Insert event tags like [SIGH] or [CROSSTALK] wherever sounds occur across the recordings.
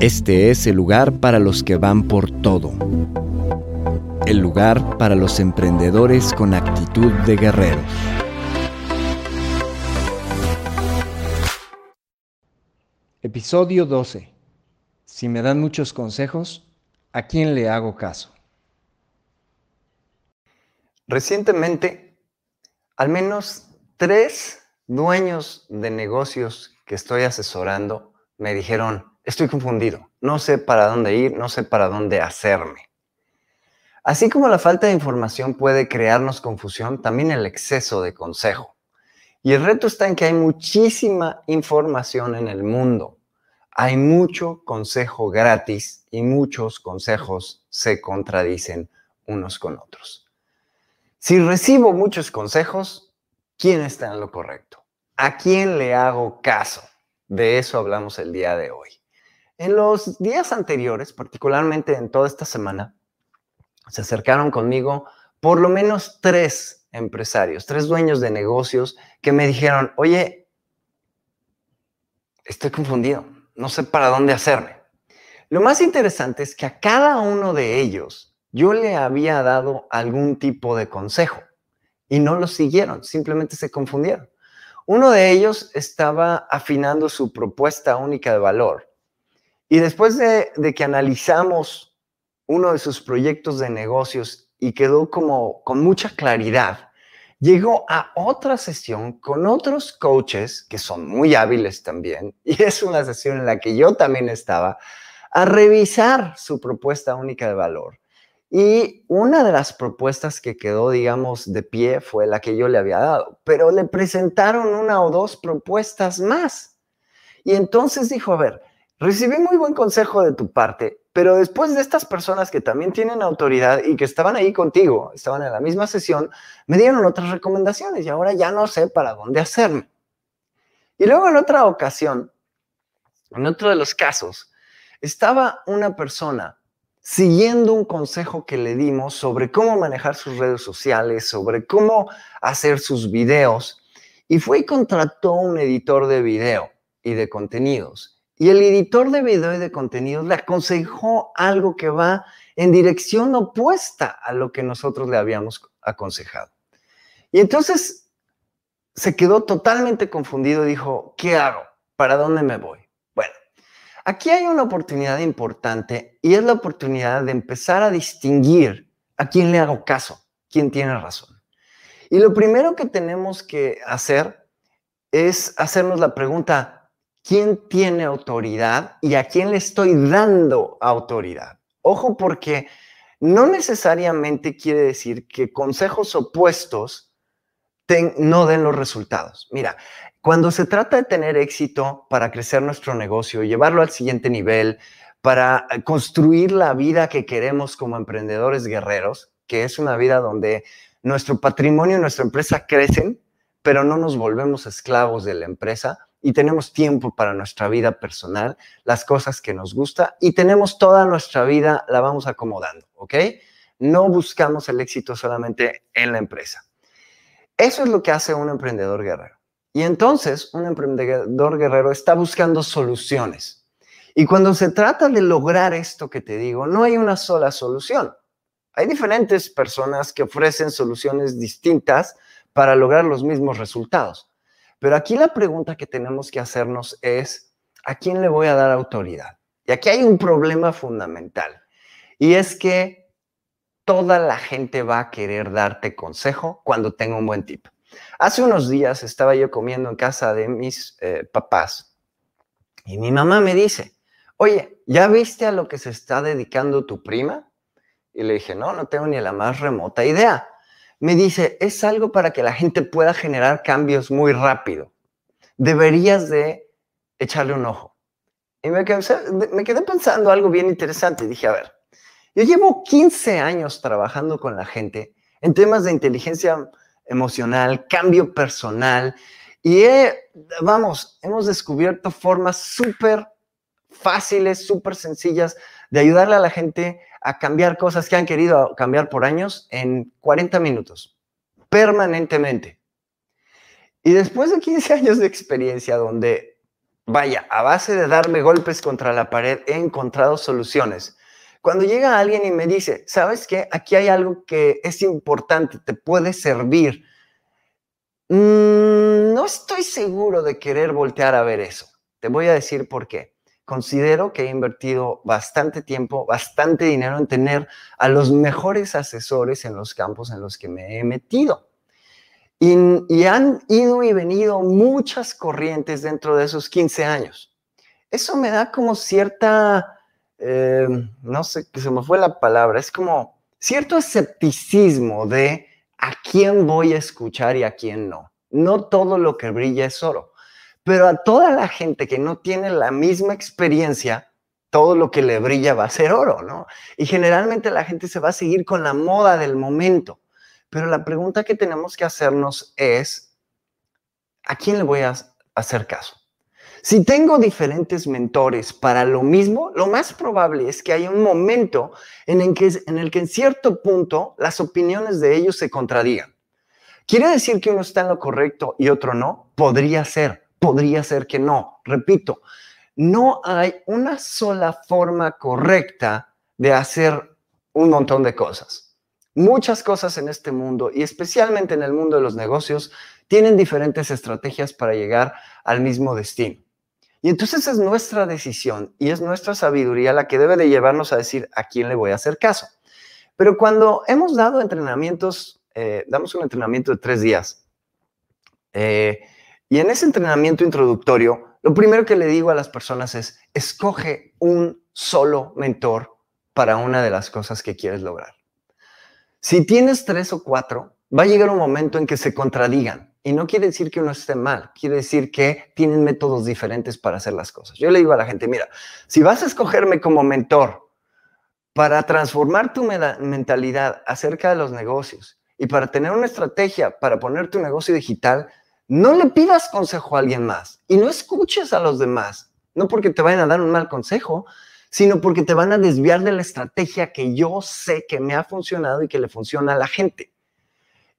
Este es el lugar para los que van por todo. El lugar para los emprendedores con actitud de guerreros. Episodio 12. Si me dan muchos consejos, ¿a quién le hago caso? Recientemente, al menos tres dueños de negocios que estoy asesorando me dijeron, estoy confundido, no sé para dónde ir, no sé para dónde hacerme. Así como la falta de información puede crearnos confusión, también el exceso de consejo. Y el reto está en que hay muchísima información en el mundo. Hay mucho consejo gratis y muchos consejos se contradicen unos con otros. Si recibo muchos consejos, ¿quién está en lo correcto? ¿A quién le hago caso? De eso hablamos el día de hoy. En los días anteriores, particularmente en toda esta semana, se acercaron conmigo por lo menos tres empresarios, tres dueños de negocios que me dijeron, oye, estoy confundido, no sé para dónde hacerme. Lo más interesante es que a cada uno de ellos yo le había dado algún tipo de consejo y no lo siguieron, simplemente se confundieron. Uno de ellos estaba afinando su propuesta única de valor y después de, que analizamos uno de sus proyectos de negocios y quedó como con mucha claridad, llegó a otra sesión con otros coaches que son muy hábiles también, [LAUGHS] y es una sesión en la que yo también estaba, a revisar su propuesta única de valor. Y una de las propuestas que quedó, digamos, de pie fue la que yo le había dado, pero le presentaron una o dos propuestas más. Y entonces dijo, a ver, recibí muy buen consejo de tu parte, pero después de estas personas que también tienen autoridad y que estaban ahí contigo, estaban en la misma sesión, me dieron otras recomendaciones y ahora ya no sé para dónde hacerme. Y luego en otra ocasión, en otro de los casos, estaba una persona siguiendo un consejo que le dimos sobre cómo manejar sus redes sociales, sobre cómo hacer sus videos, y fue y contrató un editor de video y de contenidos y el editor de video y de contenidos le aconsejó algo que va en dirección opuesta a lo que nosotros le habíamos aconsejado. Y entonces se quedó totalmente confundido y dijo, ¿qué hago? ¿Para dónde me voy? Bueno, aquí hay una oportunidad importante y es la oportunidad de empezar a distinguir a quién le hago caso, quién tiene razón. Y lo primero que tenemos que hacer es hacernos la pregunta, quién tiene autoridad y a quién le estoy dando autoridad. Ojo porque no necesariamente quiere decir que consejos opuestos no den los resultados. Mira, cuando se trata de tener éxito para crecer nuestro negocio, llevarlo al siguiente nivel, para construir la vida que queremos como emprendedores guerreros, que es una vida donde nuestro patrimonio y nuestra empresa crecen, pero no nos volvemos esclavos de la empresa, y tenemos tiempo para nuestra vida personal, las cosas que nos gusta y tenemos toda nuestra vida, la vamos acomodando, ¿ok? No buscamos el éxito solamente en la empresa. Eso es lo que hace un emprendedor guerrero. Y entonces un emprendedor guerrero está buscando soluciones. Y cuando se trata de lograr esto que te digo, no hay una sola solución. Hay diferentes personas que ofrecen soluciones distintas para lograr los mismos resultados. Pero aquí la pregunta que tenemos que hacernos es, ¿a quién le voy a dar autoridad? Y aquí hay un problema fundamental. Y es que toda la gente va a querer darte consejo cuando tenga un buen tip. Hace unos días estaba yo comiendo en casa de mis eh, papás y mi mamá me dice, oye, ¿ya viste a lo que se está dedicando tu prima? Y le dije, no, no tengo ni la más remota idea. Me dice, es algo para que la gente pueda generar cambios muy rápido. Deberías de echarle un ojo. Y me quedé, pensando algo bien interesante. Dije, a ver, yo llevo 15 años trabajando con la gente en temas de inteligencia emocional, cambio personal, y vamos, hemos descubierto formas súper fáciles, súper sencillas de ayudarle a la gente a cambiar cosas que han querido cambiar por años en 40 minutos, permanentemente. Y después de 15 años de experiencia donde, vaya, a base de darme golpes contra la pared, he encontrado soluciones cuando llega alguien y me dice, ¿sabes qué? Aquí hay algo que es importante, te puede servir. Mm, no estoy seguro de querer voltear a ver eso. Te voy a decir por qué. Considero que he invertido bastante tiempo, bastante dinero en tener a los mejores asesores en los campos en los que me he metido. Y, han ido y venido muchas corrientes dentro de esos 15 años. Eso me da como cierta eh, no sé, que se me fue la palabra, es como cierto escepticismo de a quién voy a escuchar y a quién no. No todo lo que brilla es oro, pero a toda la gente que no tiene la misma experiencia, todo lo que le brilla va a ser oro, ¿no? Y generalmente la gente se va a seguir con la moda del momento. Pero la pregunta que tenemos que hacernos es, ¿a quién le voy a hacer caso? Si tengo diferentes mentores para lo mismo, lo más probable es que haya un momento en el que en, el que en cierto punto las opiniones de ellos se contradigan. ¿Quiere decir que uno está en lo correcto y otro no? Podría ser, podría ser que no. Repito, no hay una sola forma correcta de hacer un montón de cosas. Muchas cosas en este mundo y especialmente en el mundo de los negocios tienen diferentes estrategias para llegar al mismo destino. Y entonces es nuestra decisión y es nuestra sabiduría la que debe de llevarnos a decir a quién le voy a hacer caso. Pero cuando hemos dado entrenamientos, eh, damos un entrenamiento de tres días, eh, y en ese entrenamiento introductorio, lo primero que le digo a las personas es, escoge un solo mentor para una de las cosas que quieres lograr. Si tienes tres o cuatro, va a llegar un momento en que se contradigan y no quiere decir que uno esté mal, quiere decir que tienen métodos diferentes para hacer las cosas. Yo le digo a la gente, mira, si vas a escogerme como mentor para transformar tu mentalidad acerca de los negocios y para tener una estrategia para poner tu negocio digital, no le pidas consejo a alguien más y no escuches a los demás, no porque te vayan a dar un mal consejo, sino porque te van a desviar de la estrategia que yo sé que me ha funcionado y que le funciona a la gente.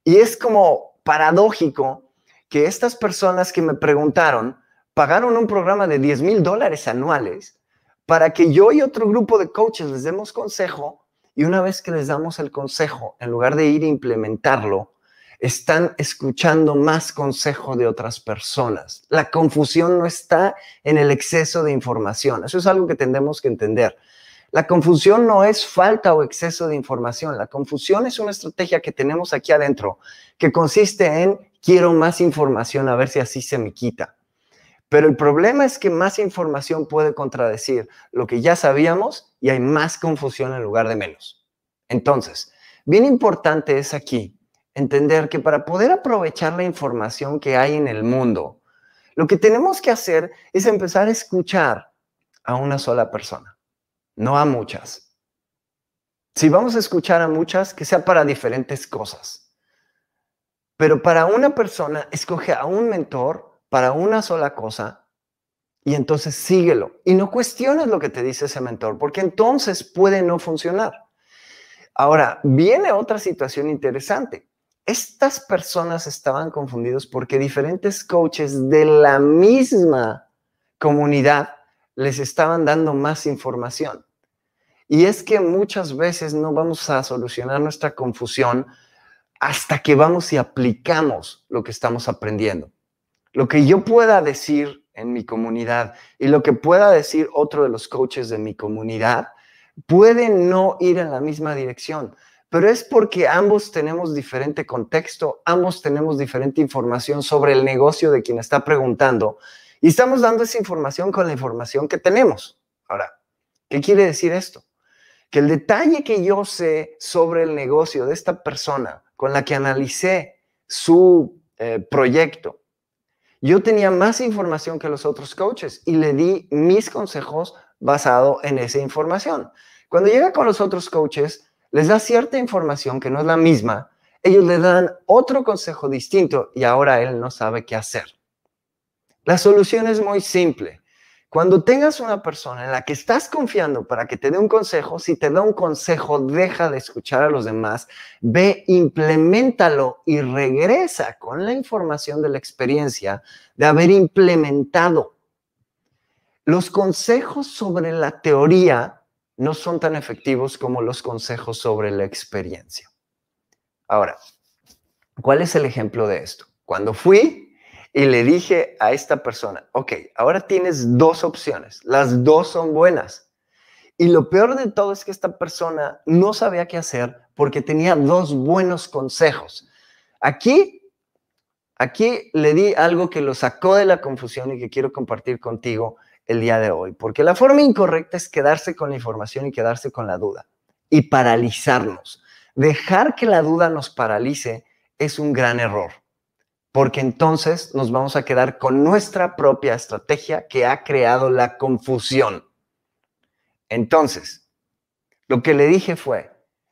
Y es como paradójico que estas personas que me preguntaron pagaron un programa de 10 mil dólares anuales para que yo y otro grupo de coaches les demos consejo y una vez que les damos el consejo, en lugar de ir a implementarlo, están escuchando más consejo de otras personas. La confusión no está en el exceso de información. Eso es algo que tendemos que entender. La confusión no es falta o exceso de información. La confusión es una estrategia que tenemos aquí adentro que consiste en quiero más información a ver si así se me quita. Pero el problema es que más información puede contradecir lo que ya sabíamos y hay más confusión en lugar de menos. Entonces, bien importante es aquí entender que para poder aprovechar la información que hay en el mundo, lo que tenemos que hacer es empezar a escuchar a una sola persona no a muchas. Si vamos a escuchar a muchas, que sea para diferentes cosas. Pero para una persona, escoge a un mentor para una sola cosa y entonces síguelo. Y no cuestiones lo que te dice ese mentor, porque entonces puede no funcionar. Ahora, viene otra situación interesante. Estas personas estaban confundidos porque diferentes coaches de la misma comunidad les estaban dando más información. Y es que muchas veces no vamos a solucionar nuestra confusión hasta que vamos y aplicamos lo que estamos aprendiendo. Lo que yo pueda decir en mi comunidad y lo que pueda decir otro de los coaches de mi comunidad puede no ir en la misma dirección, pero es porque ambos tenemos diferente contexto, ambos tenemos diferente información sobre el negocio de quien está preguntando y estamos dando esa información con la información que tenemos. Ahora, ¿qué quiere decir esto? Que el detalle que yo sé sobre el negocio de esta persona con la que analicé su eh, proyecto, yo tenía más información que los otros coaches y le di mis consejos basado en esa información. Cuando llega con los otros coaches, les da cierta información que no es la misma, ellos le dan otro consejo distinto y ahora él no sabe qué hacer. La solución es muy simple. Cuando tengas una persona en la que estás confiando para que te dé un consejo, si te da un consejo, deja de escuchar a los demás, ve, implementalo y regresa con la información de la experiencia de haber implementado. Los consejos sobre la teoría no son tan efectivos como los consejos sobre la experiencia. Ahora, ¿cuál es el ejemplo de esto? Cuando fui y le dije a esta persona, ok, ahora tienes dos opciones, las dos son buenas. Y lo peor de todo es que esta persona no sabía qué hacer porque tenía dos buenos consejos. Aquí, aquí le di algo que lo sacó de la confusión y que quiero compartir contigo el día de hoy, porque la forma incorrecta es quedarse con la información y quedarse con la duda y paralizarnos. Dejar que la duda nos paralice es un gran error porque entonces nos vamos a quedar con nuestra propia estrategia que ha creado la confusión. Entonces, lo que le dije fue,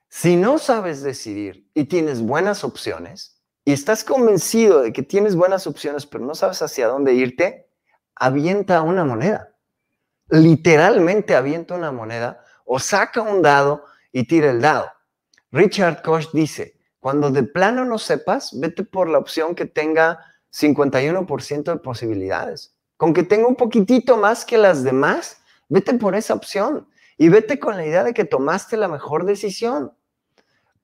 si no sabes decidir y tienes buenas opciones y estás convencido de que tienes buenas opciones pero no sabes hacia dónde irte, avienta una moneda. Literalmente avienta una moneda o saca un dado y tira el dado. Richard Koch dice, cuando de plano no sepas, vete por la opción que tenga 51% de posibilidades. Con que tenga un poquitito más que las demás, vete por esa opción y vete con la idea de que tomaste la mejor decisión.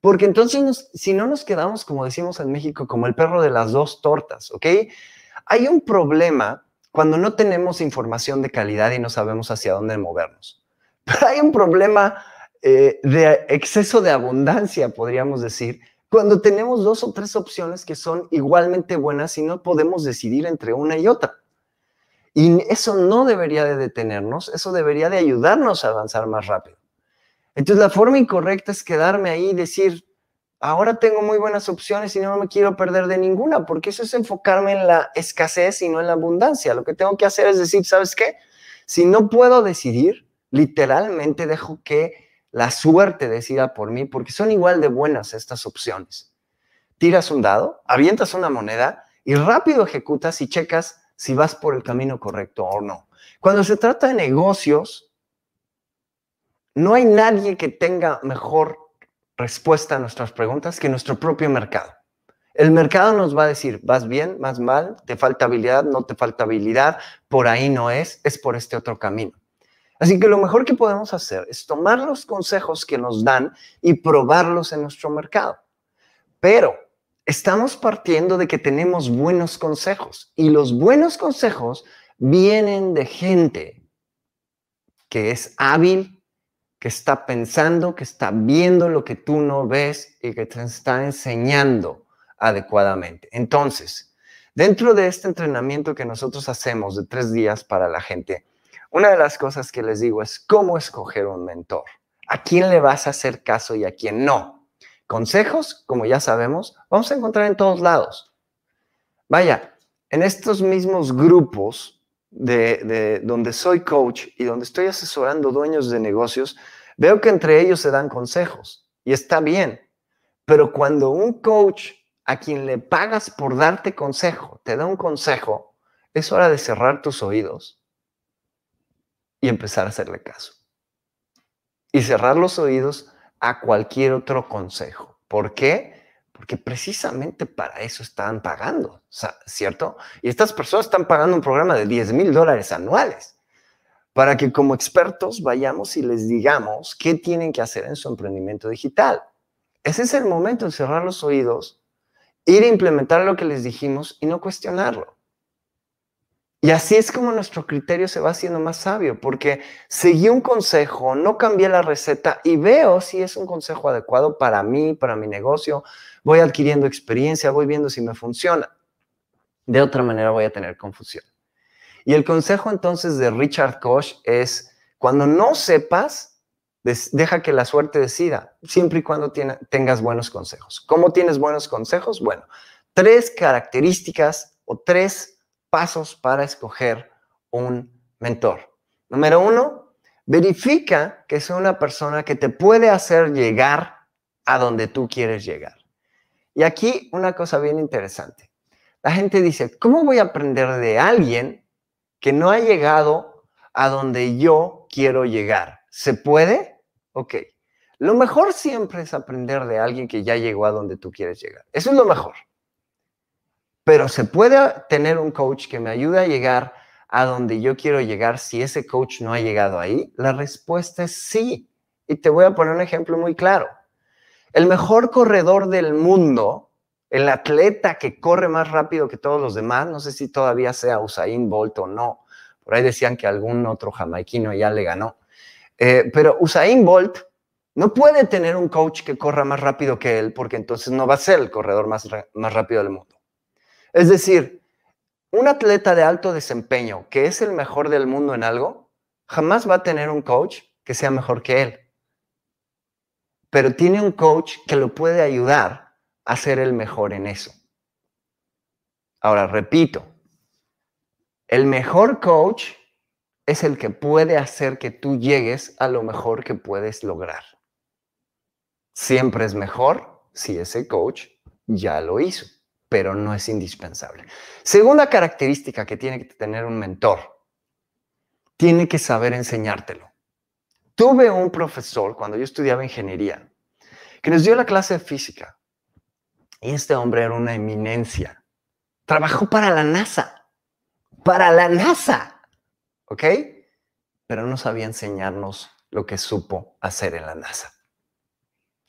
Porque entonces, si no nos quedamos, como decimos en México, como el perro de las dos tortas, ¿ok? Hay un problema cuando no tenemos información de calidad y no sabemos hacia dónde movernos. [LAUGHS] Pero hay un problema eh, de exceso de abundancia, podríamos decir, cuando tenemos dos o tres opciones que son igualmente buenas y no podemos decidir entre una y otra. Y eso no debería de detenernos, eso debería de ayudarnos a avanzar más rápido. Entonces la forma incorrecta es quedarme ahí y decir, ahora tengo muy buenas opciones y no me quiero perder de ninguna, porque eso es enfocarme en la escasez y no en la abundancia. Lo que tengo que hacer es decir, ¿sabes qué? Si no puedo decidir, literalmente dejo que la suerte decida por mí, porque son igual de buenas estas opciones. Tiras un dado, avientas una moneda y rápido ejecutas y checas si vas por el camino correcto o no. Cuando se trata de negocios, no hay nadie que tenga mejor respuesta a nuestras preguntas que nuestro propio mercado. El mercado nos va a decir, vas bien, vas mal, te falta habilidad, no te falta habilidad, por ahí no es, es por este otro camino. Así que lo mejor que podemos hacer es tomar los consejos que nos dan y probarlos en nuestro mercado. Pero estamos partiendo de que tenemos buenos consejos y los buenos consejos vienen de gente que es hábil, que está pensando, que está viendo lo que tú no ves y que te está enseñando adecuadamente. Entonces, dentro de este entrenamiento que nosotros hacemos de tres días para la gente, una de las cosas que les digo es cómo escoger un mentor. ¿A quién le vas a hacer caso y a quién no? Consejos, como ya sabemos, vamos a encontrar en todos lados. Vaya, en estos mismos grupos de, donde soy coach y donde estoy asesorando dueños de negocios, veo que entre ellos se dan consejos y está bien. Pero cuando un coach a quien le pagas por darte consejo te da un consejo, es hora de cerrar tus oídos y empezar a hacerle caso. Y cerrar los oídos a cualquier otro consejo. ¿Por qué? Porque precisamente para eso están pagando, ¿cierto? Y estas personas están pagando un programa de 10 mil dólares anuales para que como expertos vayamos y les digamos qué tienen que hacer en su emprendimiento digital. Ese es el momento de cerrar los oídos, ir a implementar lo que les dijimos y no cuestionarlo. Y así es como nuestro criterio se va haciendo más sabio, porque seguí un consejo, no cambié la receta y veo si es un consejo adecuado para mí, para mi negocio. Voy adquiriendo experiencia, voy viendo si me funciona. De otra manera voy a tener confusión. Y el consejo entonces de Richard Koch es, cuando no sepas, deja que la suerte decida, siempre y cuando tengas buenos consejos. ¿Cómo tienes buenos consejos? Bueno, tres características o tres pasos para escoger un mentor. Número uno, verifica que sea una persona que te puede hacer llegar a donde tú quieres llegar. Y aquí una cosa bien interesante. La gente dice, ¿cómo voy a aprender de alguien que no ha llegado a donde yo quiero llegar? ¿Se puede? Ok. Lo mejor siempre es aprender de alguien que ya llegó a donde tú quieres llegar. Eso es lo mejor. Pero ¿se puede tener un coach que me ayude a llegar a donde yo quiero llegar si ese coach no ha llegado ahí? La respuesta es sí. Y te voy a poner un ejemplo muy claro. El mejor corredor del mundo, el atleta que corre más rápido que todos los demás, no sé si todavía sea Usain Bolt o no. Por ahí decían que algún otro jamaiquino ya le ganó. Eh, pero Usain Bolt no puede tener un coach que corra más rápido que él porque entonces no va a ser el corredor más, más rápido del mundo. Es decir, un atleta de alto desempeño que es el mejor del mundo en algo, jamás va a tener un coach que sea mejor que él. Pero tiene un coach que lo puede ayudar a ser el mejor en eso. Ahora, repito, el mejor coach es el que puede hacer que tú llegues a lo mejor que puedes lograr. Siempre es mejor si ese coach ya lo hizo pero no es indispensable. Segunda característica que tiene que tener un mentor, tiene que saber enseñártelo. Tuve un profesor cuando yo estudiaba ingeniería que nos dio la clase de física y este hombre era una eminencia. Trabajó para la NASA, para la NASA, ¿ok? Pero no sabía enseñarnos lo que supo hacer en la NASA.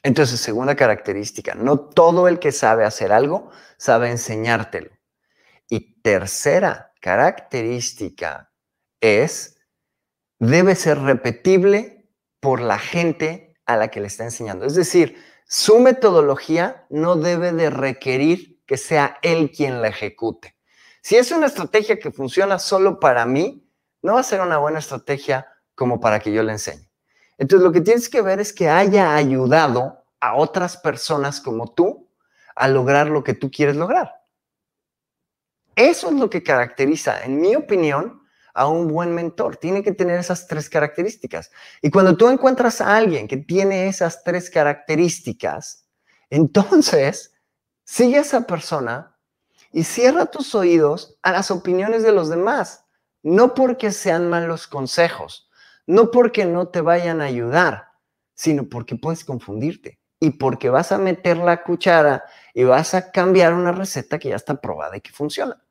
Entonces, segunda característica, no todo el que sabe hacer algo sabe enseñártelo. Y tercera característica es, debe ser repetible por la gente a la que le está enseñando. Es decir, su metodología no debe de requerir que sea él quien la ejecute. Si es una estrategia que funciona solo para mí, no va a ser una buena estrategia como para que yo le enseñe. Entonces, lo que tienes que ver es que haya ayudado a otras personas como tú a lograr lo que tú quieres lograr. Eso es lo que caracteriza, en mi opinión, a un buen mentor. Tiene que tener esas tres características. Y cuando tú encuentras a alguien que tiene esas tres características, entonces sigue a esa persona y cierra tus oídos a las opiniones de los demás. No porque sean malos consejos, no porque no te vayan a ayudar, sino porque puedes confundirte y porque vas a meter la cuchara y vas a cambiar una receta que ya está probada y que funciona.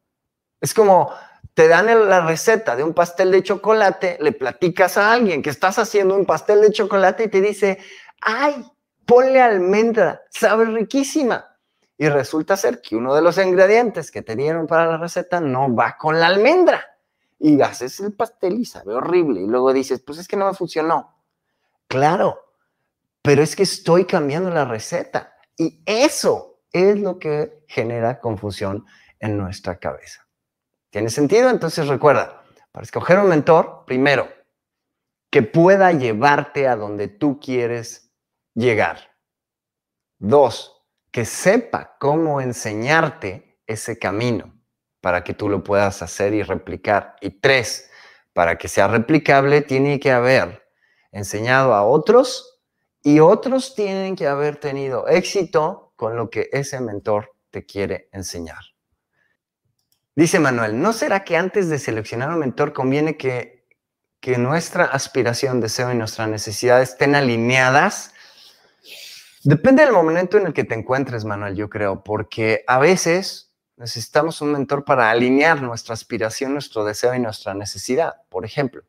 Es como te dan la receta de un pastel de chocolate, le platicas a alguien que estás haciendo un pastel de chocolate y te dice, ay, ponle almendra, sabe riquísima. Y resulta ser que uno de los ingredientes que te dieron para la receta no va con la almendra y haces el pastel y sabe horrible. Y luego dices, pues es que no me funcionó. Claro, pero es que estoy cambiando la receta. Y eso es lo que genera confusión en nuestra cabeza. ¿Tiene sentido? Entonces recuerda, para escoger un mentor, primero, que pueda llevarte a donde tú quieres llegar. Dos, que sepa cómo enseñarte ese camino para que tú lo puedas hacer y replicar. Y tres, para que sea replicable, tiene que haber enseñado a otros y otros tienen que haber tenido éxito con lo que ese mentor te quiere enseñar. Dice Manuel, ¿no será que antes de seleccionar un mentor conviene que, que nuestra aspiración, deseo y nuestras necesidades estén alineadas? Depende del momento en el que te encuentres, Manuel, yo creo, porque a veces necesitamos un mentor para alinear nuestra aspiración, nuestro deseo y nuestra necesidad. Por ejemplo,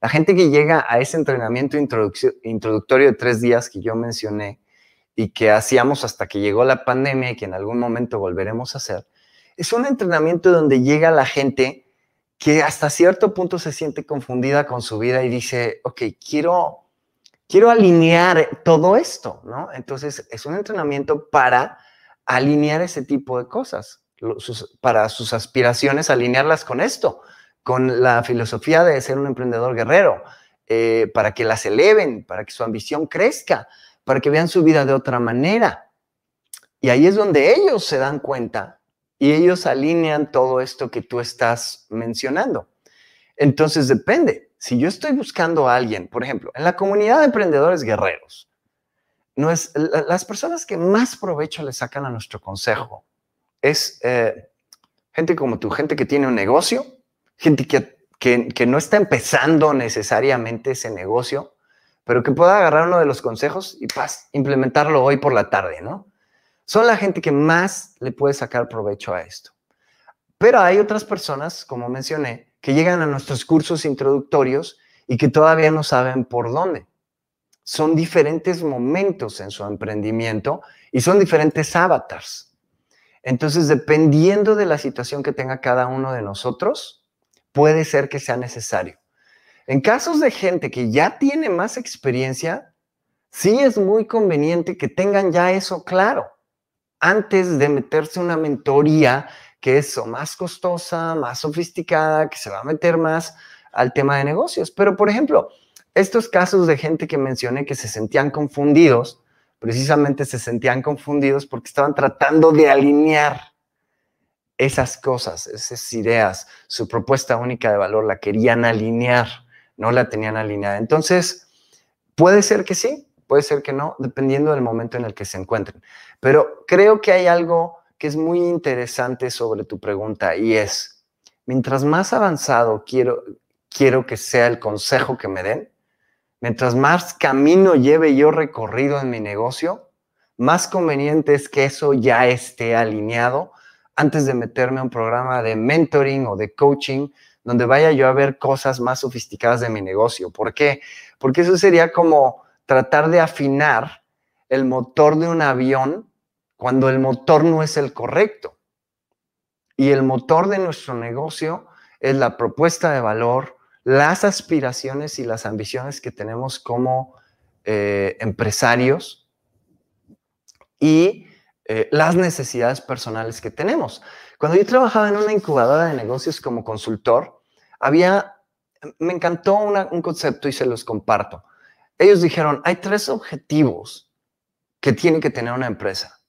la gente que llega a ese entrenamiento introductorio de tres días que yo mencioné y que hacíamos hasta que llegó la pandemia y que en algún momento volveremos a hacer, es un entrenamiento donde llega la gente que hasta cierto punto se siente confundida con su vida y dice, ok, quiero, quiero alinear todo esto, ¿no? Entonces es un entrenamiento para alinear ese tipo de cosas, para sus aspiraciones, alinearlas con esto, con la filosofía de ser un emprendedor guerrero, eh, para que las eleven, para que su ambición crezca, para que vean su vida de otra manera. Y ahí es donde ellos se dan cuenta y ellos alinean todo esto que tú estás mencionando. Entonces depende. Si yo estoy buscando a alguien, por ejemplo, en la comunidad de emprendedores guerreros, no es, las personas que más provecho le sacan a nuestro consejo es eh, gente como tú, gente que tiene un negocio, gente que, que, que no está empezando necesariamente ese negocio, pero que pueda agarrar uno de los consejos y paz, implementarlo hoy por la tarde, ¿no? Son la gente que más le puede sacar provecho a esto. Pero hay otras personas, como mencioné, que llegan a nuestros cursos introductorios y que todavía no saben por dónde. Son diferentes momentos en su emprendimiento y son diferentes avatars. Entonces, dependiendo de la situación que tenga cada uno de nosotros, puede ser que sea necesario. En casos de gente que ya tiene más experiencia, sí es muy conveniente que tengan ya eso claro antes de meterse una mentoría que es más costosa, más sofisticada, que se va a meter más al tema de negocios. Pero, por ejemplo, estos casos de gente que mencioné que se sentían confundidos, precisamente se sentían confundidos porque estaban tratando de alinear esas cosas, esas ideas, su propuesta única de valor, la querían alinear, no la tenían alineada. Entonces, puede ser que sí, puede ser que no, dependiendo del momento en el que se encuentren. Pero creo que hay algo que es muy interesante sobre tu pregunta y es, mientras más avanzado quiero, quiero que sea el consejo que me den, mientras más camino lleve yo recorrido en mi negocio, más conveniente es que eso ya esté alineado antes de meterme a un programa de mentoring o de coaching donde vaya yo a ver cosas más sofisticadas de mi negocio. ¿Por qué? Porque eso sería como tratar de afinar el motor de un avión cuando el motor no es el correcto. Y el motor de nuestro negocio es la propuesta de valor, las aspiraciones y las ambiciones que tenemos como eh, empresarios y eh, las necesidades personales que tenemos. Cuando yo trabajaba en una incubadora de negocios como consultor, había, me encantó un concepto y se los comparto ellos dijeron, hay tres objetivos que tiene que tener una empresa.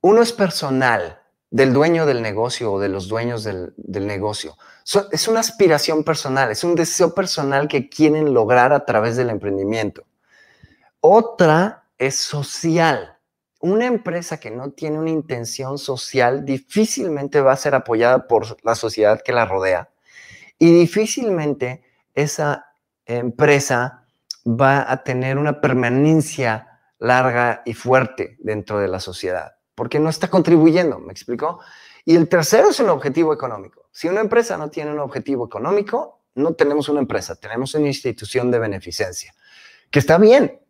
Uno es personal, del dueño del negocio o de los dueños del, negocio. es una aspiración personal, es un deseo personal que quieren lograr a través del emprendimiento. Otra es social. Una empresa que no tiene una intención social difícilmente va a ser apoyada por la sociedad que la rodea y difícilmente esa empresa va a tener una permanencia larga y fuerte dentro de la sociedad, porque no está contribuyendo, ¿me explicó? Y el tercero es un objetivo económico. Si una empresa no tiene un objetivo económico, no tenemos una empresa, tenemos una institución de beneficencia, que está bien,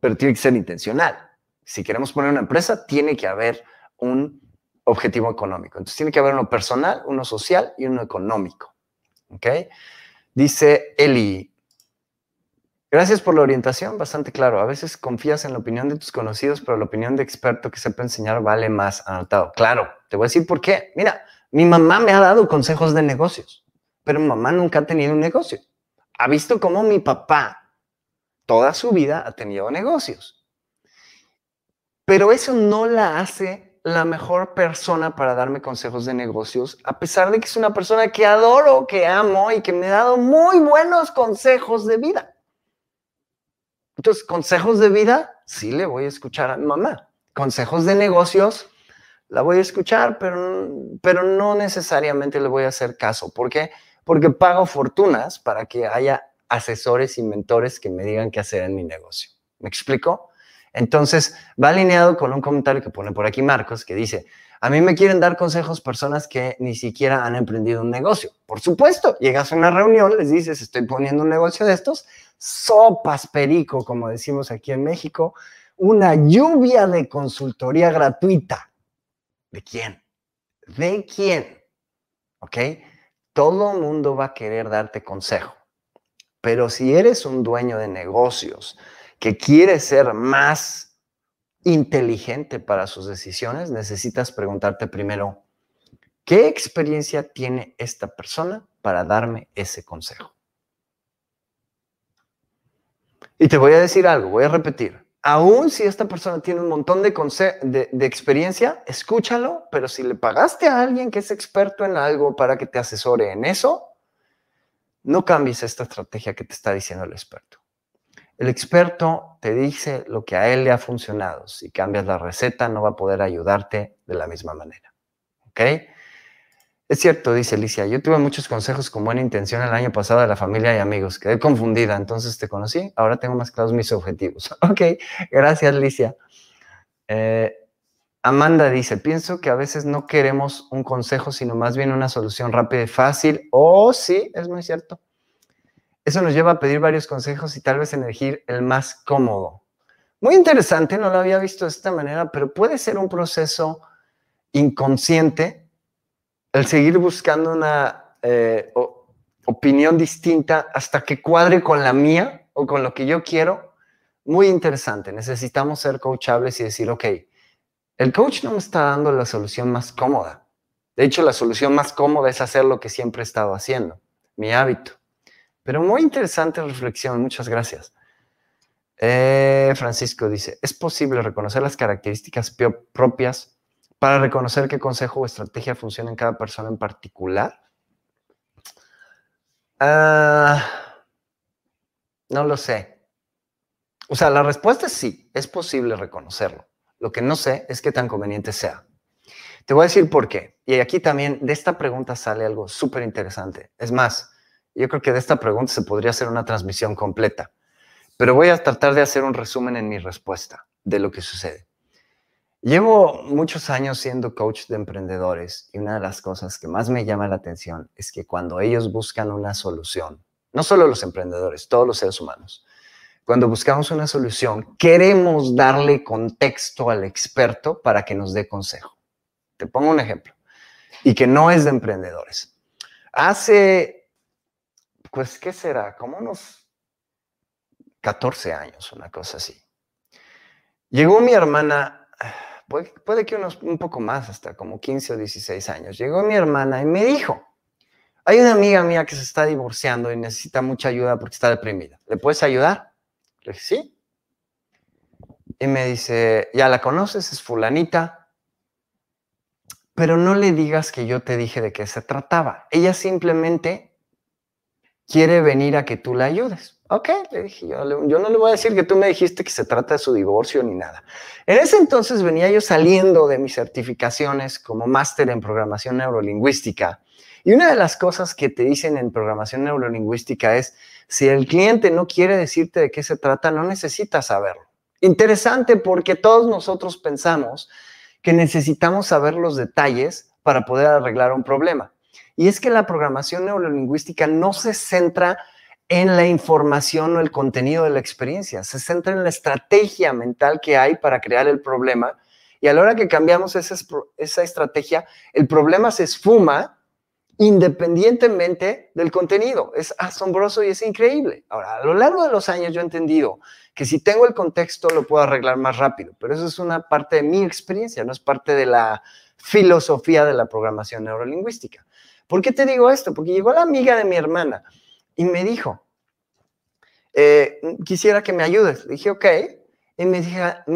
pero tiene que ser intencional. Si queremos poner una empresa, tiene que haber un objetivo económico. Entonces tiene que haber uno personal, uno social y uno económico. ¿Ok? Dice Eli, Gracias por la orientación, bastante claro. A veces confías en la opinión de tus conocidos, pero la opinión de experto que sepa enseñar vale más. Anotado. Claro, te voy a decir por qué. Mira, mi mamá me ha dado consejos de negocios, pero mi mamá nunca ha tenido un negocio. Ha visto cómo mi papá toda su vida ha tenido negocios. Pero eso no la hace la mejor persona para darme consejos de negocios, a pesar de que es una persona que adoro, que amo y que me ha dado muy buenos consejos de vida. Entonces, consejos de vida, sí le voy a escuchar a mamá. Consejos de negocios, la voy a escuchar, pero, pero no necesariamente le voy a hacer caso. ¿Por qué? Porque pago fortunas para que haya asesores y mentores que me digan qué hacer en mi negocio. ¿Me explico? Entonces, va alineado con un comentario que pone por aquí Marcos, que dice, a mí me quieren dar consejos personas que ni siquiera han emprendido un negocio. Por supuesto, llegas a una reunión, les dices, estoy poniendo un negocio de estos, sopas perico, como decimos aquí en México, una lluvia de consultoría gratuita. ¿De quién? ¿De quién? ¿Ok? todo mundo va a querer darte consejo. Pero si eres un dueño de negocios que quiere ser más inteligente para sus decisiones, necesitas preguntarte primero, ¿qué experiencia tiene esta persona para darme ese consejo? Y te voy a decir algo, voy a repetir. Aún si esta persona tiene un montón de, de, experiencia, escúchalo, pero si le pagaste a alguien que es experto en algo para que te asesore en eso, no cambies esta estrategia que te está diciendo el experto. El experto te dice lo que a él le ha funcionado. Si cambias la receta, no va a poder ayudarte de la misma manera. ¿Ok? Es cierto, dice Alicia, yo tuve muchos consejos con buena intención el año pasado de la familia y amigos. Quedé confundida, entonces te conocí, ahora tengo más claros mis objetivos. [LAUGHS] ok, gracias Alicia. Eh, Amanda dice, pienso que a veces no queremos un consejo, sino más bien una solución rápida y fácil. Oh, sí, es muy cierto. Eso nos lleva a pedir varios consejos y tal vez elegir el más cómodo. Muy interesante, no lo había visto de esta manera, pero puede ser un proceso inconsciente el seguir buscando una eh, opinión distinta hasta que cuadre con la mía o con lo que yo quiero, muy interesante. Necesitamos ser coachables y decir, ok, el coach no me está dando la solución más cómoda. De hecho, la solución más cómoda es hacer lo que siempre he estado haciendo, mi hábito. Pero muy interesante reflexión, muchas gracias. Eh, Francisco dice, ¿es posible reconocer las características propias para reconocer qué consejo o estrategia funciona en cada persona en particular? Ah, no lo sé. O sea, la respuesta es sí, es posible reconocerlo. Lo que no sé es qué tan conveniente sea. Te voy a decir por qué. Y aquí también de esta pregunta sale algo súper interesante. Es más, yo creo que de esta pregunta se podría hacer una transmisión completa. Pero voy a tratar de hacer un resumen en mi respuesta de lo que sucede. Llevo muchos años siendo coach de emprendedores y una de las cosas que más me llama la atención es que cuando ellos buscan una solución, no solo los emprendedores, todos los seres humanos, cuando buscamos una solución, queremos darle contexto al experto para que nos dé consejo. Te pongo un ejemplo, y que no es de emprendedores. Hace, pues, ¿qué será? Como unos 14 años, una cosa así. Llegó mi hermana puede, que unos, un poco más, hasta como 15 o 16 años, llegó mi hermana y me dijo, hay una amiga mía que se está divorciando y necesita mucha ayuda porque está deprimida. ¿Le puedes ayudar? Le dije, sí. Y me dice, ya la conoces, es fulanita, pero no le digas que yo te dije de qué se trataba. Ella simplemente quiere venir a que tú la ayudes. Ok, le dije, yo, no le voy a decir que tú me dijiste que se trata de su divorcio ni nada. En ese entonces venía yo saliendo de mis certificaciones como máster en programación neurolingüística. Y una de las cosas que te dicen en programación neurolingüística es, si el cliente no quiere decirte de qué se trata, no necesitas saberlo. Interesante porque todos nosotros pensamos que necesitamos saber los detalles para poder arreglar un problema. Y es que la programación neurolingüística no se centra en la información o el contenido de la experiencia, se centra en la estrategia mental que hay para crear el problema y a la hora que cambiamos esa, estrategia, el problema se esfuma independientemente del contenido. Es asombroso y es increíble. Ahora, a lo largo de los años yo he entendido que si tengo el contexto lo puedo arreglar más rápido, pero eso es una parte de mi experiencia, no es parte de la filosofía de la programación neurolingüística. ¿Por qué te digo esto? Porque llegó la amiga de mi hermana y me dijo, eh, quisiera que me ayudes. Le dije, ok. Y me,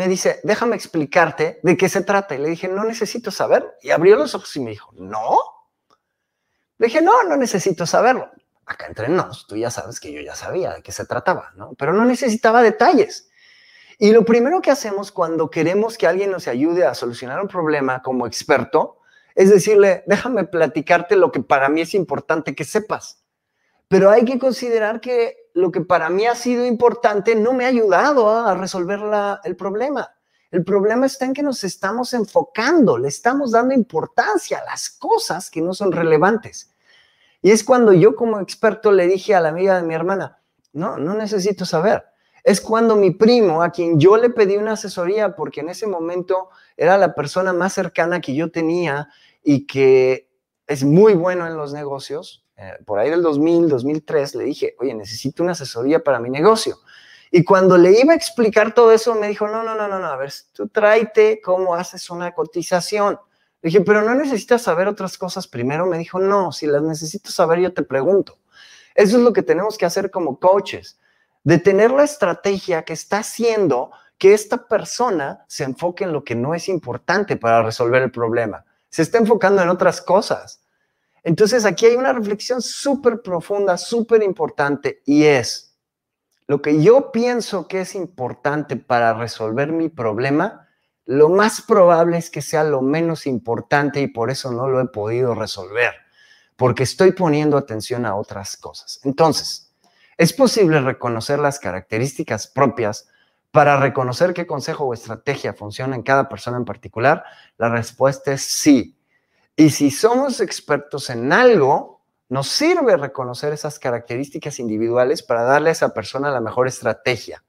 dice, déjame explicarte de qué se trata. Y le dije, no necesito saber. Y abrió los ojos y me dijo, ¿no? Le dije, no, no necesito saberlo. Acá entre nos, tú ya sabes que yo ya sabía de qué se trataba, ¿no? Pero no necesitaba detalles. Y lo primero que hacemos cuando queremos que alguien nos ayude a solucionar un problema como experto es decirle, déjame platicarte lo que para mí es importante que sepas. Pero hay que considerar que lo que para mí ha sido importante no me ha ayudado a resolver el problema. El problema está en que nos estamos enfocando, le estamos dando importancia a las cosas que no son relevantes. Y es cuando yo como experto le dije a la amiga de mi hermana, no, no necesito saber. Es cuando mi primo, a quien yo le pedí una asesoría, porque en ese momento era la persona más cercana que yo tenía y que es muy bueno en los negocios, eh, por ahí del 2000, 2003, le dije, oye, necesito una asesoría para mi negocio. Y cuando le iba a explicar todo eso, me dijo, no, no, no, no, no, a ver, tú tráete cómo haces una cotización. Le dije, pero no necesitas saber otras cosas primero. Me dijo, no, si las necesito saber, yo te pregunto. Eso es lo que tenemos que hacer como coaches, de tener la estrategia que está haciendo que esta persona se enfoque en lo que no es importante para resolver el problema. Se está enfocando en otras cosas. Entonces aquí hay una reflexión súper profunda, súper importante y es, lo que yo pienso que es importante para resolver mi problema, lo más probable es que sea lo menos importante y por eso no lo he podido resolver, porque estoy poniendo atención a otras cosas. Entonces, ¿es posible reconocer las características propias para reconocer qué consejo o estrategia funciona en cada persona en particular? La respuesta es sí. Y si somos expertos en algo, nos sirve reconocer esas características individuales para darle a esa persona la mejor estrategia.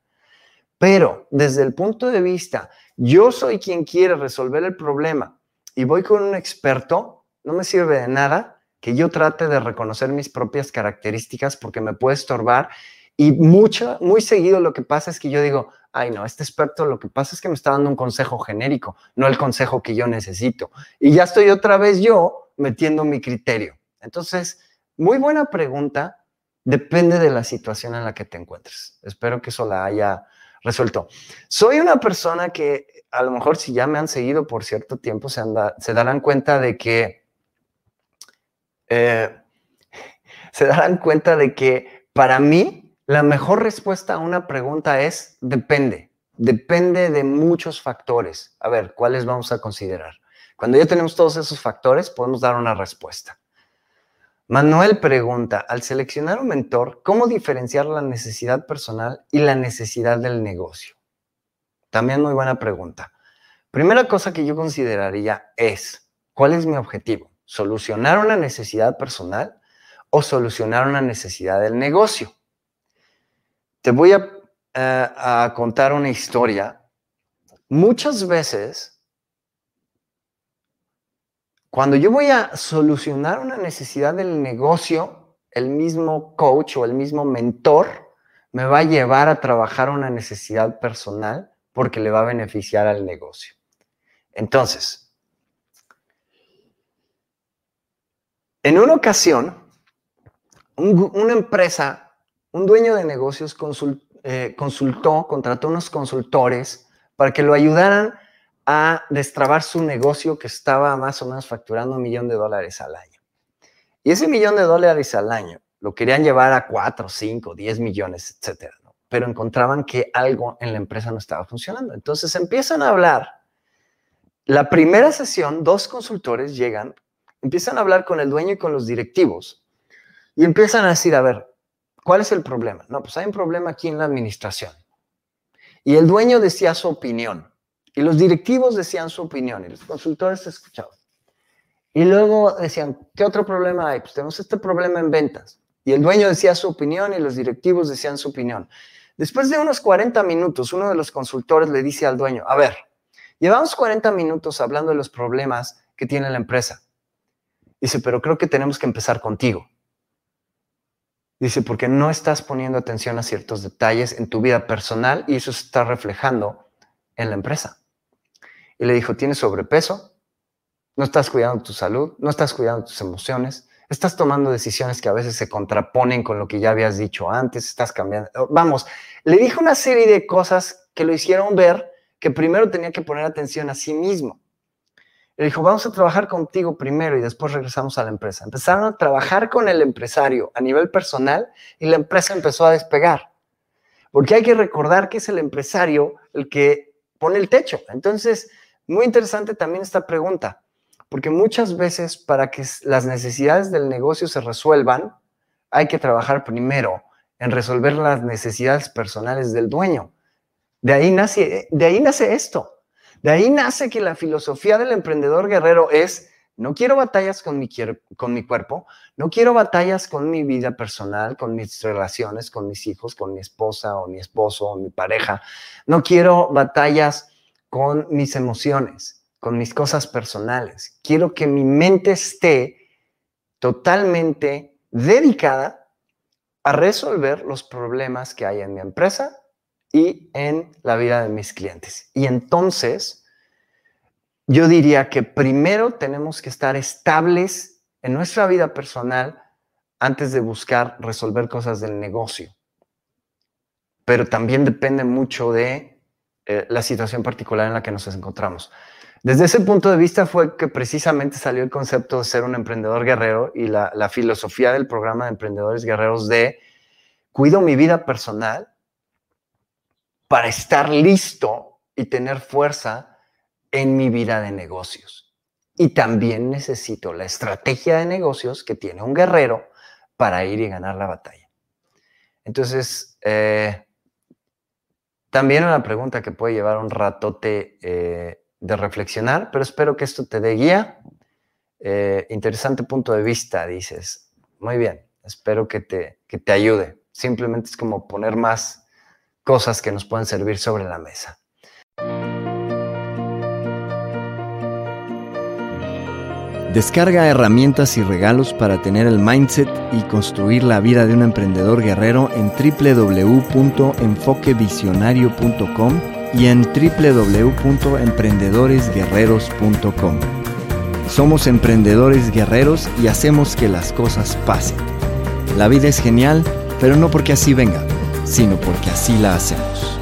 Pero desde el punto de vista, yo soy quien quiere resolver el problema y voy con un experto, no me sirve de nada que yo trate de reconocer mis propias características porque me puede estorbar y mucho, muy seguido lo que pasa es que yo digo, ay no, este experto lo que pasa es que me está dando un consejo genérico, no el consejo que yo necesito. Y ya estoy otra vez yo metiendo mi criterio. Entonces, muy buena pregunta. Depende de la situación en la que te encuentres. Espero que eso la haya resuelto. Soy una persona que a lo mejor si ya me han seguido por cierto tiempo se, se darán cuenta de que eh, [LAUGHS] se darán cuenta de que para mí la mejor respuesta a una pregunta es depende. Depende de muchos factores. A ver, ¿cuáles vamos a considerar? Cuando ya tenemos todos esos factores, podemos dar una respuesta. Manuel pregunta, al seleccionar un mentor, ¿cómo diferenciar la necesidad personal y la necesidad del negocio? También muy buena pregunta. Primera cosa que yo consideraría es, ¿cuál es mi objetivo? ¿Solucionar una necesidad personal o solucionar una necesidad del negocio? Te voy a, eh, a contar una historia. Muchas veces cuando yo voy a solucionar una necesidad del negocio, el mismo coach o el mismo mentor me va a llevar a trabajar una necesidad personal porque le va a beneficiar al negocio. Entonces, en una ocasión, una empresa, un dueño de negocios eh, consultó, contrató unos consultores para que lo ayudaran a destrabar su negocio que estaba más o menos facturando un millón de dólares al año. Y ese millón de dólares al año lo querían llevar a 4, 5, 10 millones, etcétera. Pero encontraban que algo en la empresa no estaba funcionando. Entonces empiezan a hablar. La primera sesión, dos consultores llegan, empiezan a hablar con el dueño y con los directivos y empiezan a decir, a ver, ¿cuál es el problema? No, pues hay un problema aquí en la administración. Y el dueño decía su opinión. Y los directivos decían su opinión y los consultores escuchaban. Y luego decían, ¿qué otro problema hay? Pues tenemos este problema en ventas. Y el dueño decía su opinión y los directivos decían su opinión. Después de unos 40 minutos, uno de los consultores le dice al dueño, a ver, llevamos 40 minutos hablando de los problemas que tiene la empresa. Dice, pero creo que tenemos que empezar contigo. Dice, porque no estás poniendo atención a ciertos detalles en tu vida personal y eso se está reflejando en la empresa y le dijo, tienes sobrepeso, no estás cuidando tu salud, no estás cuidando tus emociones, estás tomando decisiones que a veces se contraponen con lo que ya habías dicho antes, estás cambiando. Vamos, le dijo una serie de cosas que lo hicieron ver que primero tenía que poner atención a sí mismo. Le dijo, vamos a trabajar contigo primero y después regresamos a la empresa. Empezaron a trabajar con el empresario a nivel personal y la empresa empezó a despegar. Porque hay que recordar que es el empresario el que pone el techo. Entonces, muy interesante también esta pregunta, porque muchas veces para que las necesidades del negocio se resuelvan, hay que trabajar primero en resolver las necesidades personales del dueño. De ahí nace, de ahí nace esto. De ahí nace que la filosofía del emprendedor guerrero es, no quiero batallas con mi, cuerpo, no quiero batallas con mi vida personal, con mis relaciones, con mis hijos, con mi esposa o mi esposo o mi pareja. No quiero batallas con mis emociones, con mis cosas personales. Quiero que mi mente esté totalmente dedicada a resolver los problemas que hay en mi empresa y en la vida de mis clientes. Y entonces, yo diría que primero tenemos que estar estables en nuestra vida personal antes de buscar resolver cosas del negocio. Pero también depende mucho de eh, la situación particular en la que nos encontramos. Desde ese punto de vista fue que precisamente salió el concepto de ser un emprendedor guerrero y la, la filosofía del programa de emprendedores guerreros de cuido mi vida personal para estar listo y tener fuerza en mi vida de negocios. Y también necesito la estrategia de negocios que tiene un guerrero para ir y ganar la batalla. Entonces, eh, también una pregunta que puede llevar un ratote eh, de reflexionar, pero espero que esto te dé guía. Eh, interesante punto de vista, dices. Muy bien, espero que te, que te ayude. Simplemente es como poner más cosas que nos pueden servir sobre la mesa. Descarga herramientas y regalos para tener el mindset y construir la vida de un emprendedor guerrero en www.enfoquevisionario.com y en www.emprendedoresguerreros.com. Somos emprendedores guerreros y hacemos que las cosas pasen. La vida es genial, pero no porque así venga, sino porque así la hacemos.